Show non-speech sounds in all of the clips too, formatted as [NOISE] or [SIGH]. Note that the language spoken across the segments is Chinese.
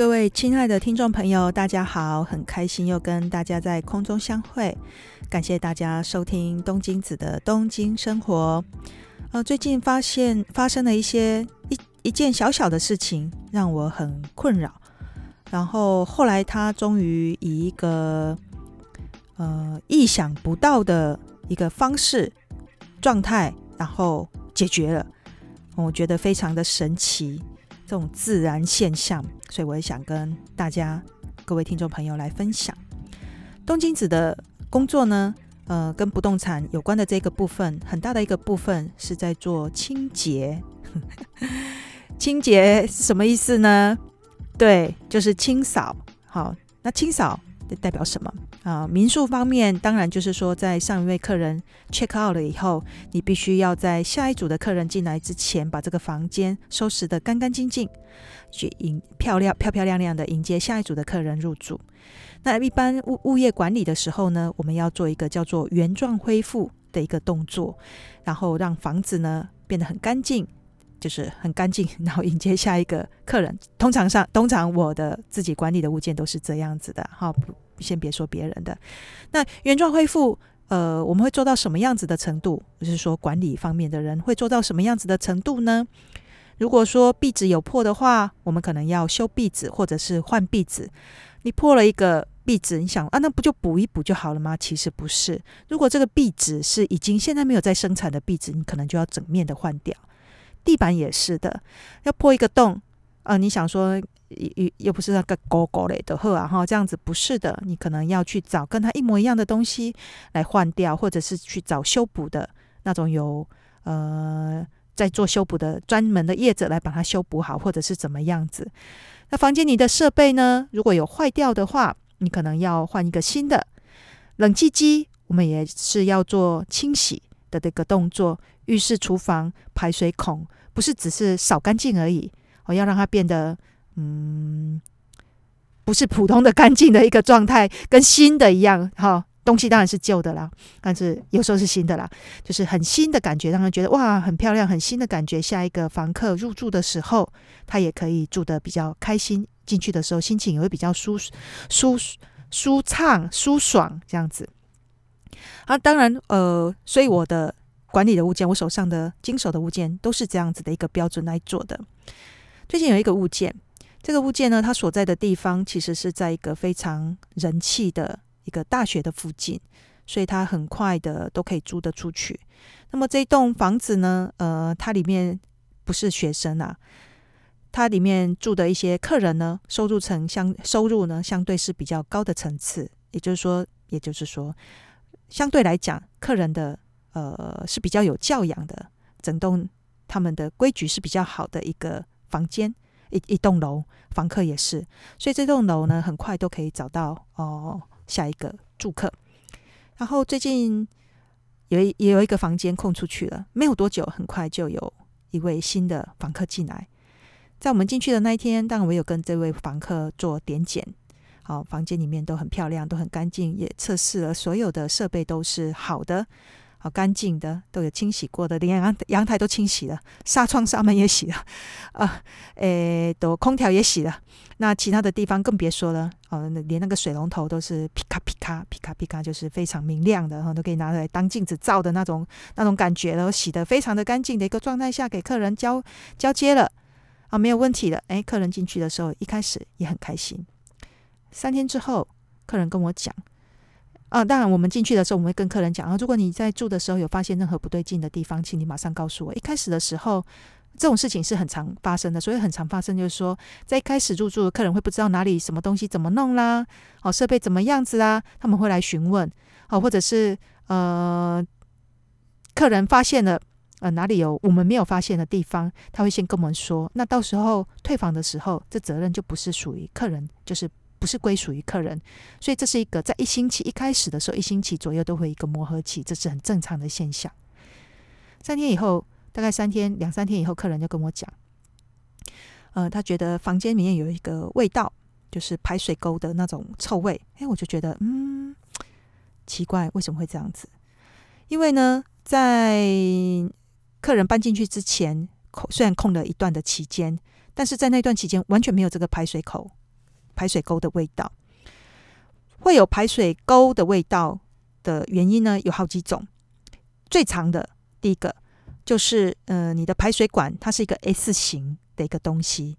各位亲爱的听众朋友，大家好，很开心又跟大家在空中相会，感谢大家收听东京子的东京生活。呃，最近发现发生了一些一一件小小的事情，让我很困扰。然后后来他终于以一个呃意想不到的一个方式状态，然后解决了，我觉得非常的神奇。这种自然现象，所以我也想跟大家各位听众朋友来分享。东京子的工作呢，呃，跟不动产有关的这个部分，很大的一个部分是在做清洁。[LAUGHS] 清洁是什么意思呢？对，就是清扫。好，那清扫代表什么？啊，民宿方面当然就是说，在上一位客人 check out 了以后，你必须要在下一组的客人进来之前，把这个房间收拾得干干净净，去迎漂亮漂漂亮亮的迎接下一组的客人入住。那一般物物业管理的时候呢，我们要做一个叫做原状恢复的一个动作，然后让房子呢变得很干净，就是很干净，[LAUGHS] 然后迎接下一个客人。通常上，通常我的自己管理的物件都是这样子的，好。先别说别人的，那原状恢复，呃，我们会做到什么样子的程度？就是说管理方面的人会做到什么样子的程度呢？如果说壁纸有破的话，我们可能要修壁纸或者是换壁纸。你破了一个壁纸，你想啊，那不就补一补就好了吗？其实不是。如果这个壁纸是已经现在没有在生产的壁纸，你可能就要整面的换掉。地板也是的，要破一个洞，呃，你想说。又又不是那个狗狗类的货啊哈，这样子不是的，你可能要去找跟它一模一样的东西来换掉，或者是去找修补的那种有呃在做修补的专门的业者来把它修补好，或者是怎么样子。那房间里的设备呢，如果有坏掉的话，你可能要换一个新的。冷气机我们也是要做清洗的这个动作，浴室、厨房排水孔不是只是扫干净而已，我要让它变得。嗯，不是普通的干净的一个状态，跟新的一样哈。东西当然是旧的啦，但是有时候是新的啦，就是很新的感觉，让人觉得哇，很漂亮，很新的感觉。下一个房客入住的时候，他也可以住得比较开心，进去的时候心情也会比较舒舒舒畅、舒爽这样子。啊，当然呃，所以我的管理的物件，我手上的经手的物件都是这样子的一个标准来做的。最近有一个物件。这个物件呢，它所在的地方其实是在一个非常人气的一个大学的附近，所以它很快的都可以租得出去。那么这栋房子呢，呃，它里面不是学生啊，它里面住的一些客人呢，收入层相收入呢相对是比较高的层次，也就是说，也就是说，相对来讲，客人的呃是比较有教养的，整栋他们的规矩是比较好的一个房间。一一栋楼，房客也是，所以这栋楼呢，很快都可以找到哦下一个住客。然后最近有一也有一个房间空出去了，没有多久，很快就有一位新的房客进来。在我们进去的那一天，当然我有跟这位房客做点检，哦，房间里面都很漂亮，都很干净，也测试了所有的设备都是好的。好干净的，都有清洗过的，连阳阳台都清洗了，纱窗、纱门也洗了，啊，诶，都空调也洗了。那其他的地方更别说了，哦，连那个水龙头都是皮卡皮卡皮卡皮卡，就是非常明亮的，哈，都可以拿来当镜子照的那种那种感觉了，洗得非常的干净的一个状态下，给客人交交接了，啊，没有问题的。诶，客人进去的时候一开始也很开心。三天之后，客人跟我讲。啊，当然，我们进去的时候，我们会跟客人讲啊，如果你在住的时候有发现任何不对劲的地方，请你马上告诉我。一开始的时候，这种事情是很常发生的，所以很常发生就是说，在一开始入住的客人会不知道哪里什么东西怎么弄啦，哦，设备怎么样子啦，他们会来询问，哦，或者是呃，客人发现了呃哪里有我们没有发现的地方，他会先跟我们说，那到时候退房的时候，这责任就不是属于客人，就是。不是归属于客人，所以这是一个在一星期一开始的时候，一星期左右都会一个磨合期，这是很正常的现象。三天以后，大概三天两三天以后，客人就跟我讲，呃，他觉得房间里面有一个味道，就是排水沟的那种臭味。哎，我就觉得，嗯，奇怪，为什么会这样子？因为呢，在客人搬进去之前，虽然空了一段的期间，但是在那段期间完全没有这个排水口。排水沟的味道。会有排水沟的味道的原因呢，有好几种。最长的第一个就是，呃，你的排水管它是一个 S 型的一个东西。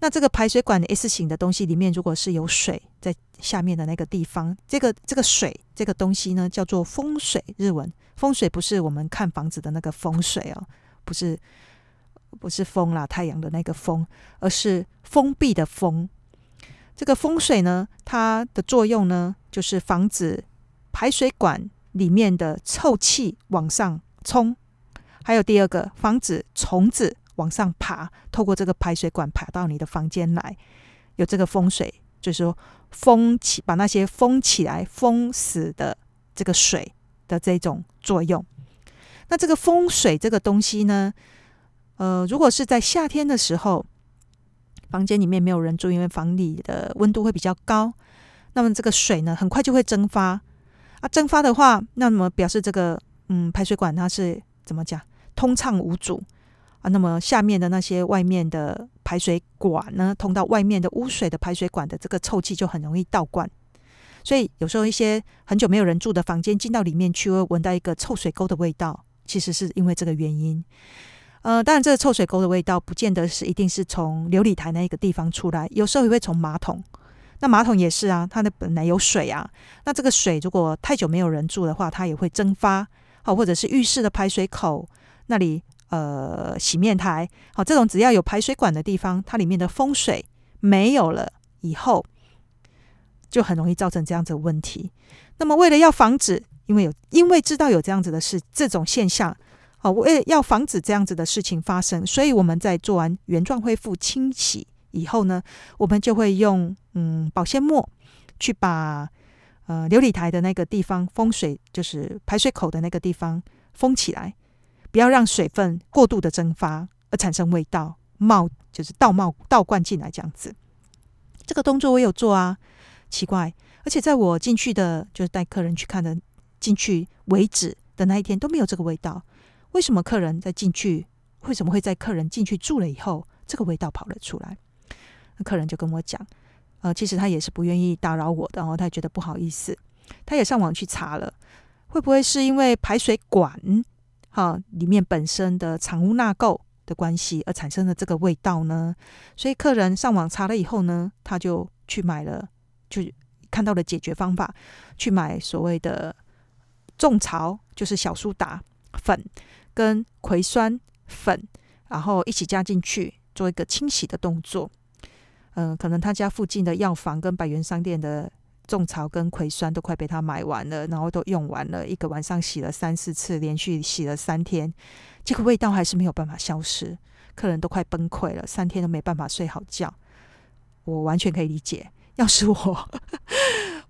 那这个排水管的 S 型的东西里面，如果是有水在下面的那个地方，这个这个水这个东西呢，叫做风水。日文风水不是我们看房子的那个风水哦，不是不是风啦，太阳的那个风，而是封闭的封。这个风水呢，它的作用呢，就是防止排水管里面的臭气往上冲，还有第二个，防止虫子。往上爬，透过这个排水管爬到你的房间来，有这个风水，就是说封起，把那些封起来、封死的这个水的这种作用。那这个风水这个东西呢，呃，如果是在夏天的时候，房间里面没有人住，因为房里的温度会比较高，那么这个水呢，很快就会蒸发。啊，蒸发的话，那么表示这个嗯排水管它是怎么讲，通畅无阻。啊，那么下面的那些外面的排水管呢，通到外面的污水的排水管的这个臭气就很容易倒灌，所以有时候一些很久没有人住的房间进到里面去，会闻到一个臭水沟的味道，其实是因为这个原因。呃，当然这个臭水沟的味道不见得是一定是从琉璃台那个地方出来，有时候也会从马桶。那马桶也是啊，它的本来有水啊，那这个水如果太久没有人住的话，它也会蒸发。好，或者是浴室的排水口那里。呃，洗面台，好，这种只要有排水管的地方，它里面的风水没有了以后，就很容易造成这样子的问题。那么，为了要防止，因为有因为知道有这样子的事，这种现象，好，为了要防止这样子的事情发生，所以我们在做完原状恢复清洗以后呢，我们就会用嗯保鲜膜去把呃琉璃台的那个地方风水，就是排水口的那个地方封起来。不要让水分过度的蒸发而产生味道冒，就是倒冒倒灌进来这样子。这个动作我有做啊，奇怪，而且在我进去的，就是带客人去看的进去为止的那一天都没有这个味道。为什么客人在进去？为什么会在客人进去住了以后，这个味道跑了出来？那客人就跟我讲，呃，其实他也是不愿意打扰我的，然后他也觉得不好意思，他也上网去查了，会不会是因为排水管？好，里面本身的藏污纳垢的关系而产生的这个味道呢？所以客人上网查了以后呢，他就去买了，就看到了解决方法，去买所谓的种草，就是小苏打粉跟葵酸粉，然后一起加进去做一个清洗的动作。嗯、可能他家附近的药房跟百元商店的。种草跟葵酸都快被他买完了，然后都用完了，一个晚上洗了三四次，连续洗了三天，这个味道还是没有办法消失，客人都快崩溃了，三天都没办法睡好觉。我完全可以理解，要是我，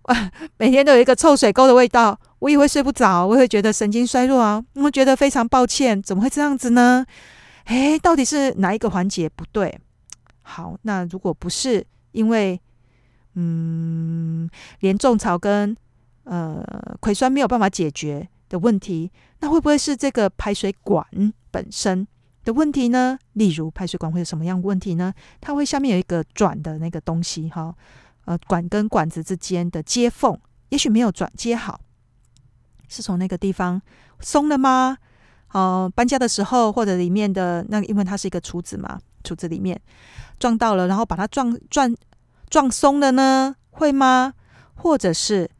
哇 [LAUGHS] 每天都有一个臭水沟的味道，我也会睡不着，我会觉得神经衰弱啊，我觉得非常抱歉，怎么会这样子呢？诶，到底是哪一个环节不对？好，那如果不是因为。嗯，连种草跟呃葵酸没有办法解决的问题，那会不会是这个排水管本身的问题呢？例如排水管会有什么样的问题呢？它会下面有一个转的那个东西哈，呃，管跟管子之间的接缝，也许没有转接好，是从那个地方松了吗？哦、呃，搬家的时候或者里面的那，因为它是一个厨子嘛，厨子里面撞到了，然后把它撞转。撞松了呢？会吗？或者是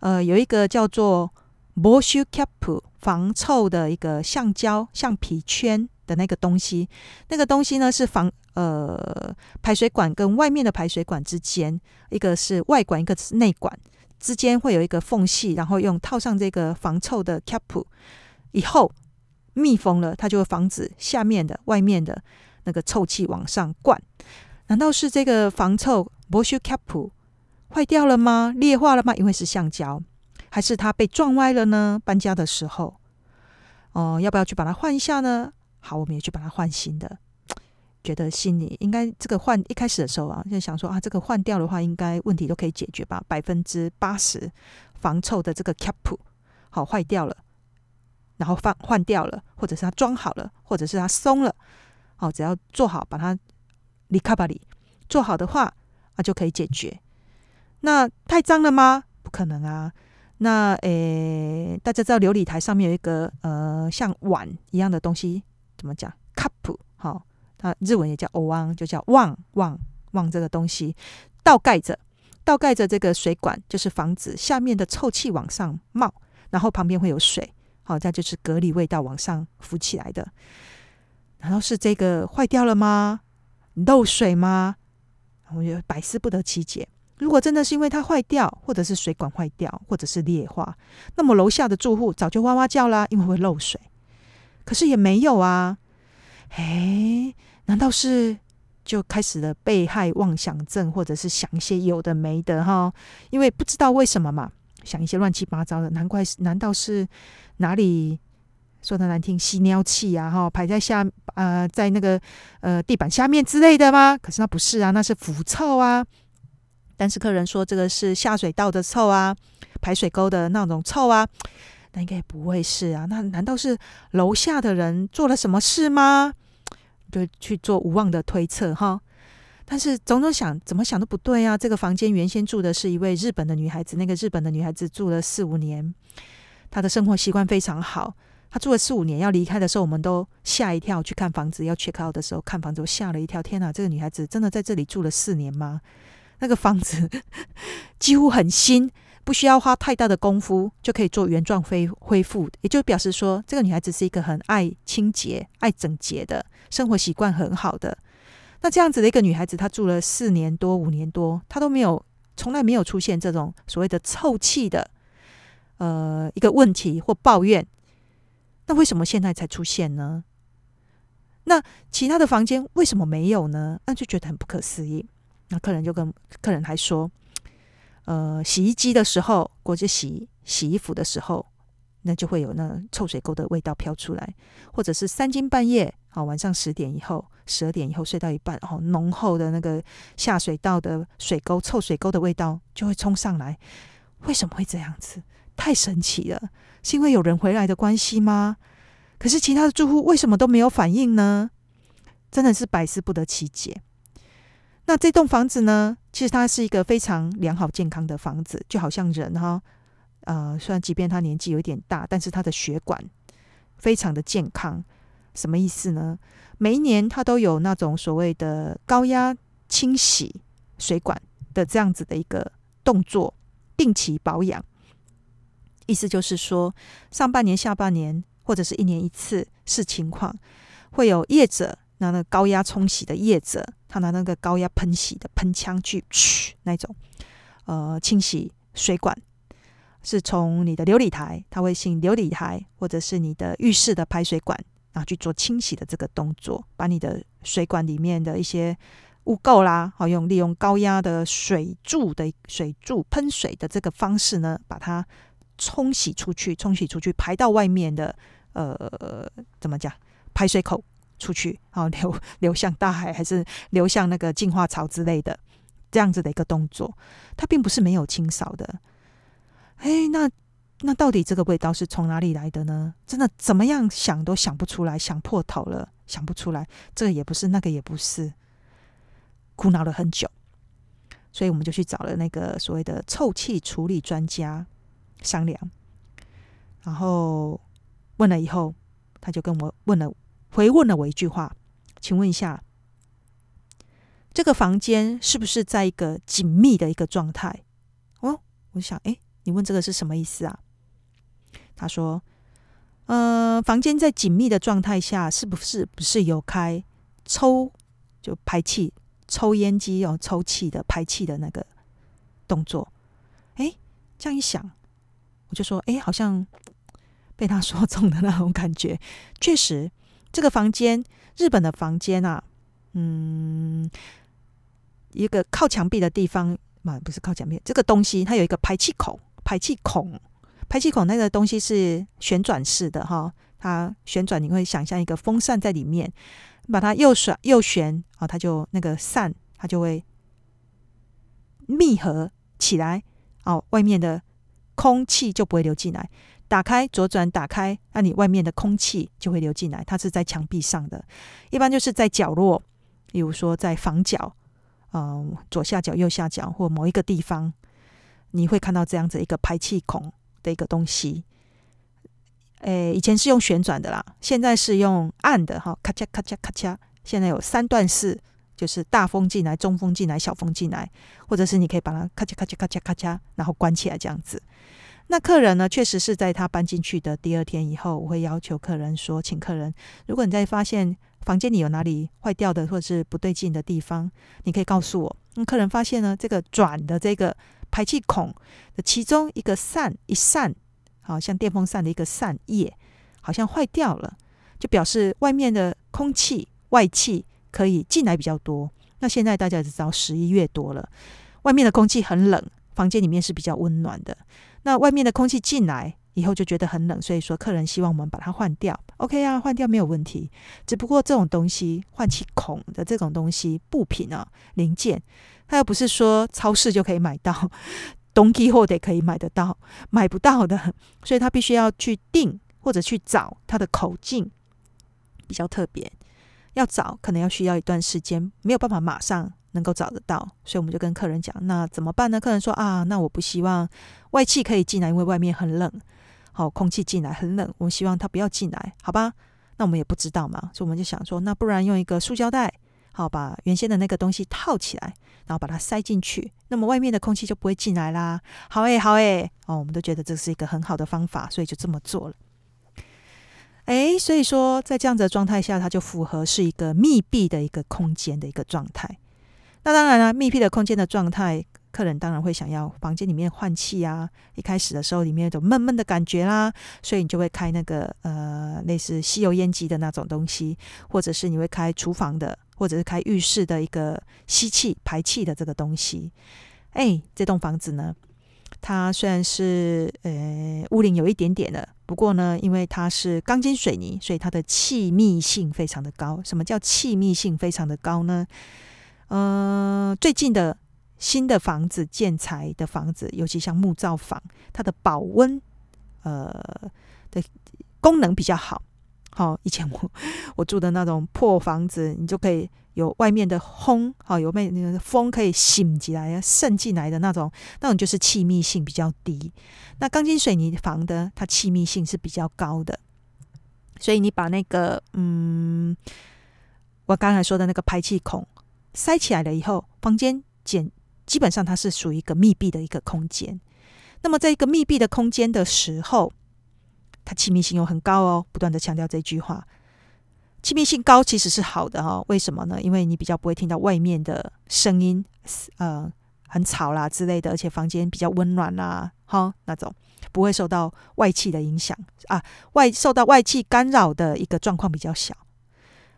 呃，有一个叫做防臭 cap 防臭的一个橡胶橡皮圈的那个东西，那个东西呢是防呃排水管跟外面的排水管之间，一个是外管，一个是内管之间会有一个缝隙，然后用套上这个防臭的 cap 以后密封了，它就会防止下面的外面的那个臭气往上灌。难道是这个防臭？保修 cap 坏掉了吗？裂化了吗？因为是橡胶，还是它被撞歪了呢？搬家的时候，哦、要不要去把它换一下呢？好，我们也去把它换新的。觉得心里应该这个换一开始的时候啊，就想说啊，这个换掉的话，应该问题都可以解决吧？百分之八十防臭的这个 cap 好坏掉了，然后换换掉了，或者是它装好了，或者是它松了，好，只要做好把它离卡巴里做好的话。啊就可以解决。那太脏了吗？不可能啊。那诶、大家知道琉璃台上面有一个呃像碗一样的东西，怎么讲？cup 好，它日文也叫お椀，就叫瓮瓮瓮这个东西倒盖着，倒盖着这个水管，就是防止下面的臭气往上冒，然后旁边会有水，好，这就是隔离味道往上浮起来的。难道是这个坏掉了吗？漏水吗？我觉得百思不得其解。如果真的是因为它坏掉，或者是水管坏掉，或者是裂化，那么楼下的住户早就哇哇叫啦，因为会漏水。可是也没有啊，哎，难道是就开始了被害妄想症，或者是想一些有的没的哈？因为不知道为什么嘛，想一些乱七八糟的，难怪是，难道是哪里说的难听，吸尿器啊哈，排在下呃，在那个呃地板下面之类的吗？可是那不是啊，那是腐臭啊。但是客人说这个是下水道的臭啊，排水沟的那种臭啊，那应该不会是啊。那难道是楼下的人做了什么事吗？就去做无望的推测哈。但是总总想怎么想都不对啊。这个房间原先住的是一位日本的女孩子，那个日本的女孩子住了四五年，她的生活习惯非常好。她住了四五年，要离开的时候，我们都吓一跳。去看房子要 check out 的时候，看房子我吓了一跳。天哪，这个女孩子真的在这里住了四年吗？那个房子 [LAUGHS] 几乎很新，不需要花太大的功夫就可以做原状恢恢复，也就表示说，这个女孩子是一个很爱清洁、爱整洁的生活习惯很好的。那这样子的一个女孩子，她住了四年多、五年多，她都没有，从来没有出现这种所谓的臭气的呃一个问题或抱怨。那为什么现在才出现呢？那其他的房间为什么没有呢？那就觉得很不可思议。那客人就跟客人还说，呃，洗衣机的时候，或者洗洗衣服的时候，那就会有那臭水沟的味道飘出来，或者是三更半夜，好，晚上十点以后、十二点以后睡到一半，哦，浓厚的那个下水道的水沟、臭水沟的味道就会冲上来。为什么会这样子？太神奇了，是因为有人回来的关系吗？可是其他的住户为什么都没有反应呢？真的是百思不得其解。那这栋房子呢，其实它是一个非常良好健康的房子，就好像人哈，呃，虽然即便他年纪有点大，但是他的血管非常的健康。什么意思呢？每一年他都有那种所谓的高压清洗水管的这样子的一个动作，定期保养。意思就是说，上半年、下半年或者是一年一次视情况，会有业者。拿那个高压冲洗的业者，他拿那个高压喷洗的喷枪去嘘那种，呃，清洗水管，是从你的琉璃台，他会进琉璃台，或者是你的浴室的排水管，然后去做清洗的这个动作，把你的水管里面的一些污垢啦，好用利用高压的水柱的水柱喷水的这个方式呢，把它冲洗出去，冲洗出去，排到外面的，呃，怎么讲，排水口。出去，好流流向大海，还是流向那个净化槽之类的，这样子的一个动作，它并不是没有清扫的。哎，那那到底这个味道是从哪里来的呢？真的怎么样想都想不出来，想破头了，想不出来。这个也不是，那个也不是，苦恼了很久，所以我们就去找了那个所谓的臭气处理专家商量，然后问了以后，他就跟我问了。回问了我一句话，请问一下，这个房间是不是在一个紧密的一个状态？哦，我想，哎，你问这个是什么意思啊？他说，呃，房间在紧密的状态下，是不是不是有开抽就排气抽烟机哦，抽气的排气的那个动作？哎，这样一想，我就说，哎，好像被他说中的那种感觉，确实。这个房间，日本的房间啊，嗯，一个靠墙壁的地方嘛，不是靠墙壁，这个东西它有一个排气孔，排气孔，排气孔那个东西是旋转式的哈，它旋转，你会想象一个风扇在里面，把它右旋右旋啊，它就那个扇它就会密合起来，哦，外面的空气就不会流进来。打开左转，打开，那你外面的空气就会流进来。它是在墙壁上的，一般就是在角落，比如说在房角，嗯、左下角、右下角或某一个地方，你会看到这样子一个排气孔的一个东西。诶，以前是用旋转的啦，现在是用按的哈，咔嚓咔嚓咔嚓。现在有三段式，就是大风进来、中风进来、小风进来，或者是你可以把它咔嚓咔嚓咔嚓咔嚓，然后关起来这样子。那客人呢，确实是在他搬进去的第二天以后，我会要求客人说，请客人，如果你在发现房间里有哪里坏掉的或者是不对劲的地方，你可以告诉我。那客人发现呢，这个转的这个排气孔的其中一个扇一扇。好像电风扇的一个扇叶好像坏掉了，就表示外面的空气外气可以进来比较多。那现在大家也知道十一月多了，外面的空气很冷，房间里面是比较温暖的。那外面的空气进来以后就觉得很冷，所以说客人希望我们把它换掉。OK 啊，换掉没有问题。只不过这种东西换气孔的这种东西布品啊零件，它又不是说超市就可以买到。[LAUGHS] 东西货得可以买得到，买不到的，所以他必须要去订或者去找它的口径比较特别，要找可能要需要一段时间，没有办法马上能够找得到，所以我们就跟客人讲，那怎么办呢？客人说啊，那我不希望外气可以进来，因为外面很冷，好，空气进来很冷，我们希望它不要进来，好吧？那我们也不知道嘛，所以我们就想说，那不然用一个塑胶袋。好，把原先的那个东西套起来，然后把它塞进去，那么外面的空气就不会进来啦。好诶，好诶，哦，我们都觉得这是一个很好的方法，所以就这么做了。诶，所以说在这样子的状态下，它就符合是一个密闭的一个空间的一个状态。那当然了，密闭的空间的状态，客人当然会想要房间里面换气啊。一开始的时候，里面有种闷闷的感觉啦，所以你就会开那个呃类似吸油烟机的那种东西，或者是你会开厨房的。或者是开浴室的一个吸气排气的这个东西，哎，这栋房子呢，它虽然是呃屋龄有一点点的，不过呢，因为它是钢筋水泥，所以它的气密性非常的高。什么叫气密性非常的高呢？呃，最近的新的房子建材的房子，尤其像木造房，它的保温呃的功能比较好。好，以前我我住的那种破房子，你就可以有外面的风，好，有外那个风可以醒进来、渗进来的那种，那种就是气密性比较低。那钢筋水泥房的，它气密性是比较高的。所以你把那个，嗯，我刚才说的那个排气孔塞起来了以后，房间简基本上它是属于一个密闭的一个空间。那么在一个密闭的空间的时候，它气密性又很高哦，不断的强调这句话。气密性高其实是好的哦，为什么呢？因为你比较不会听到外面的声音，呃，很吵啦之类的，而且房间比较温暖啦，哈，那种不会受到外气的影响啊，外受到外气干扰的一个状况比较小。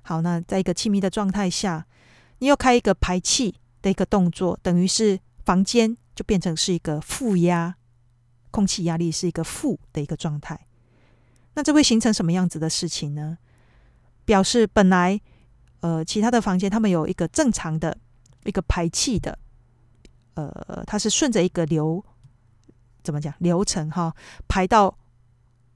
好，那在一个气密的状态下，你又开一个排气的一个动作，等于是房间就变成是一个负压，空气压力是一个负的一个状态。那这会形成什么样子的事情呢？表示本来呃其他的房间他们有一个正常的一个排气的，呃，它是顺着一个流怎么讲流程哈，排到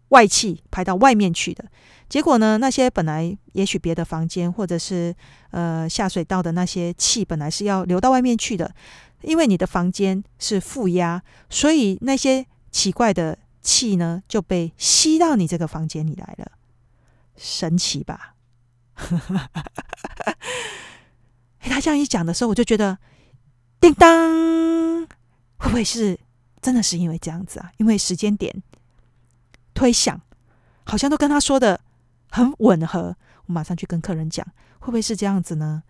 外气排到外面去的。结果呢，那些本来也许别的房间或者是呃下水道的那些气本来是要流到外面去的，因为你的房间是负压，所以那些奇怪的。气呢就被吸到你这个房间里来了，神奇吧？[LAUGHS] 他这样一讲的时候，我就觉得，叮当，会不会是真的是因为这样子啊？因为时间点推想，好像都跟他说的很吻合。我马上去跟客人讲，会不会是这样子呢？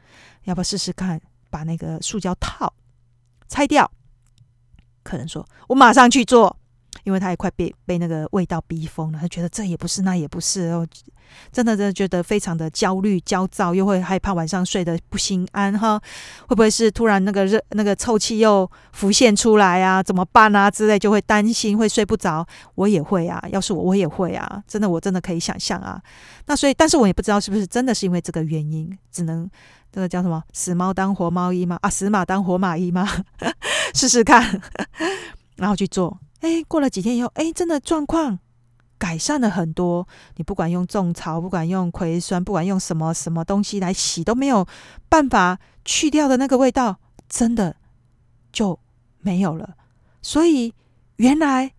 要不要试试看，把那个塑胶套拆掉？客人说：“我马上去做。”因为他也快被被那个味道逼疯了，他觉得这也不是那也不是哦，真的真的觉得非常的焦虑焦躁，又会害怕晚上睡得不心安哈，会不会是突然那个热那个臭气又浮现出来啊？怎么办啊？之类就会担心会睡不着，我也会啊，要是我我也会啊，真的我真的可以想象啊。那所以，但是我也不知道是不是真的是因为这个原因，只能这个叫什么死猫当活猫医吗？啊，死马当活马医吗？[LAUGHS] 试试看，[LAUGHS] 然后去做。哎，过了几天以后，哎，真的状况改善了很多。你不管用种草，不管用葵酸，不管用什么什么东西来洗，都没有办法去掉的那个味道，真的就没有了。所以原来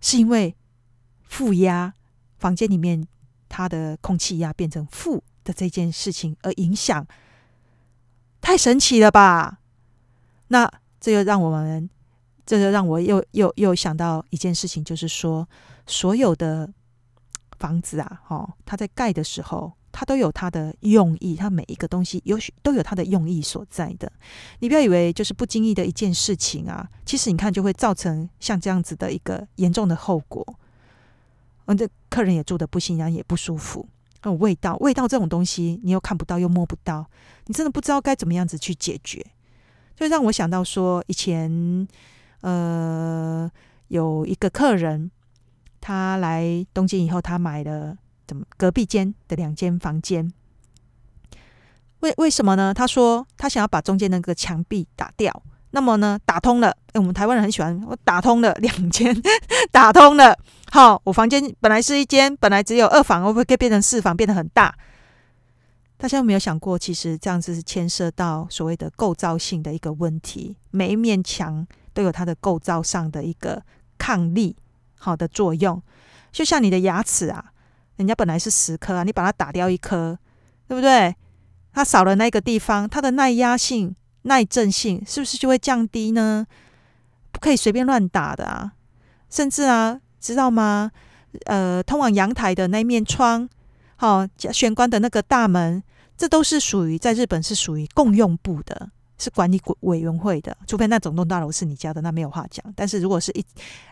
是因为负压，房间里面它的空气压变成负的这件事情而影响，太神奇了吧？那这就让我们，这就让我又又又想到一件事情，就是说，所有的房子啊，哦，它在盖的时候，它都有它的用意，它每一个东西有都有它的用意所在的。你不要以为就是不经意的一件事情啊，其实你看就会造成像这样子的一个严重的后果。嗯，这客人也住得不心安，也不舒服。那种味道，味道这种东西，你又看不到，又摸不到，你真的不知道该怎么样子去解决。就让我想到说，以前呃有一个客人，他来东京以后，他买了怎么隔壁间的两间房间。为为什么呢？他说他想要把中间那个墙壁打掉。那么呢，打通了。哎，我们台湾人很喜欢，我打通了 [LAUGHS] 两间，打通了。好，我房间本来是一间，本来只有二房，会不会可以变成四房，变得很大？大家有没有想过，其实这样子是牵涉到所谓的构造性的一个问题。每一面墙都有它的构造上的一个抗力好的作用。就像你的牙齿啊，人家本来是十颗啊，你把它打掉一颗，对不对？它少了那个地方，它的耐压性。耐震性是不是就会降低呢？不可以随便乱打的啊！甚至啊，知道吗？呃，通往阳台的那面窗，好、玄关的那个大门，这都是属于在日本是属于共用部的，是管理委员会的。除非那整栋大楼是你家的，那没有话讲。但是如果是一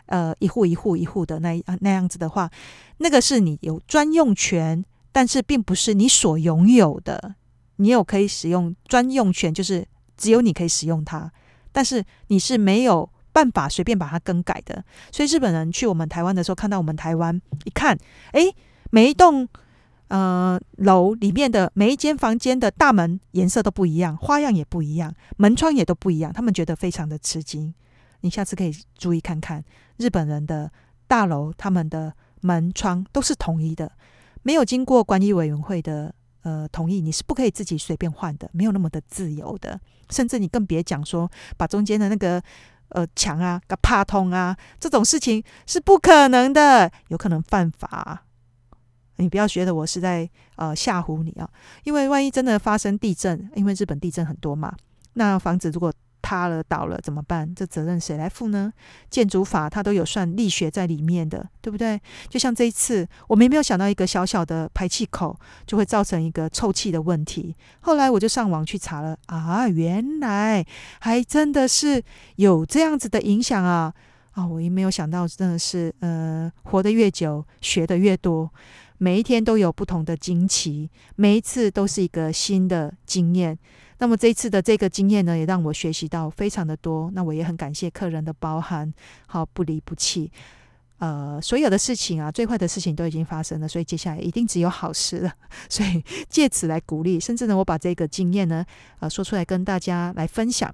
呃一户一户一户的那那样子的话，那个是你有专用权，但是并不是你所拥有的。你有可以使用专用权，就是。只有你可以使用它，但是你是没有办法随便把它更改的。所以日本人去我们台湾的时候，看到我们台湾一看，诶，每一栋呃楼里面的每一间房间的大门颜色都不一样，花样也不一样，门窗也都不一样，他们觉得非常的吃惊。你下次可以注意看看日本人的大楼，他们的门窗都是统一的，没有经过管理委员会的。呃，同意，你是不可以自己随便换的，没有那么的自由的，甚至你更别讲说把中间的那个呃墙啊给怕通啊，这种事情是不可能的，有可能犯法。你不要觉得我是在呃吓唬你啊，因为万一真的发生地震，因为日本地震很多嘛，那房子如果塌了倒了怎么办？这责任谁来负呢？建筑法它都有算力学在里面的，对不对？就像这一次，我们也没有想到一个小小的排气口就会造成一个臭气的问题。后来我就上网去查了啊，原来还真的是有这样子的影响啊！啊，我也没有想到，真的是呃，活得越久，学得越多，每一天都有不同的惊奇，每一次都是一个新的经验。那么这一次的这个经验呢，也让我学习到非常的多。那我也很感谢客人的包涵，好不离不弃。呃，所有的事情啊，最坏的事情都已经发生了，所以接下来一定只有好事了。[LAUGHS] 所以借此来鼓励，甚至呢，我把这个经验呢，呃，说出来跟大家来分享。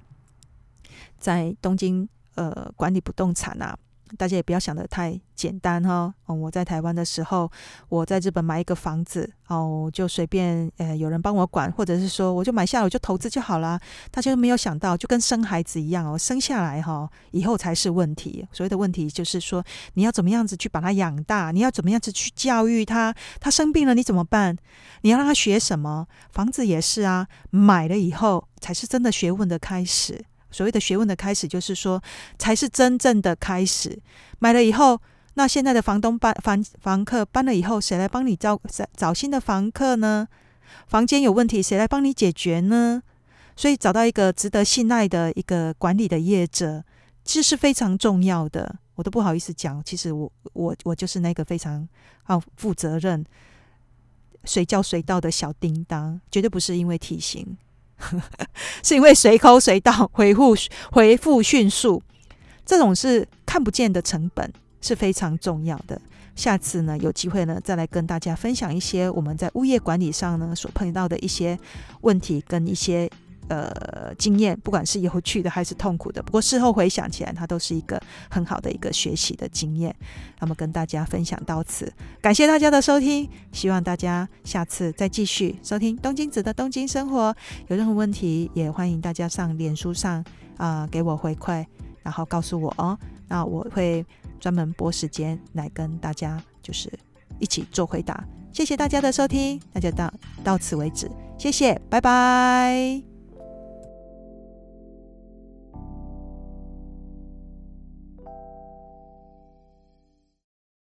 在东京呃管理不动产啊。大家也不要想得太简单哈。哦，我在台湾的时候，我在日本买一个房子哦，就随便呃有人帮我管，或者是说我就买下来我就投资就好了。大家没有想到，就跟生孩子一样哦，生下来哈以后才是问题。所谓的问题就是说，你要怎么样子去把他养大，你要怎么样子去教育他，他生病了你怎么办？你要让他学什么？房子也是啊，买了以后才是真的学问的开始。所谓的学问的开始，就是说，才是真正的开始。买了以后，那现在的房东搬房房客搬了以后，谁来帮你找找新的房客呢？房间有问题，谁来帮你解决呢？所以找到一个值得信赖的一个管理的业者，其实是非常重要的。我都不好意思讲，其实我我我就是那个非常好负责任、随叫随到的小叮当，绝对不是因为体型。[LAUGHS] 是因为随扣随到，回复回复迅速，这种是看不见的成本是非常重要的。下次呢，有机会呢，再来跟大家分享一些我们在物业管理上呢所碰到的一些问题跟一些。呃，经验不管是有趣的还是痛苦的，不过事后回想起来，它都是一个很好的一个学习的经验。那么跟大家分享到此，感谢大家的收听，希望大家下次再继续收听东京子的东京生活。有任何问题，也欢迎大家上脸书上啊、给我回馈。然后告诉我哦，那我会专门拨时间来跟大家就是一起做回答。谢谢大家的收听，那就到到此为止，谢谢，拜拜。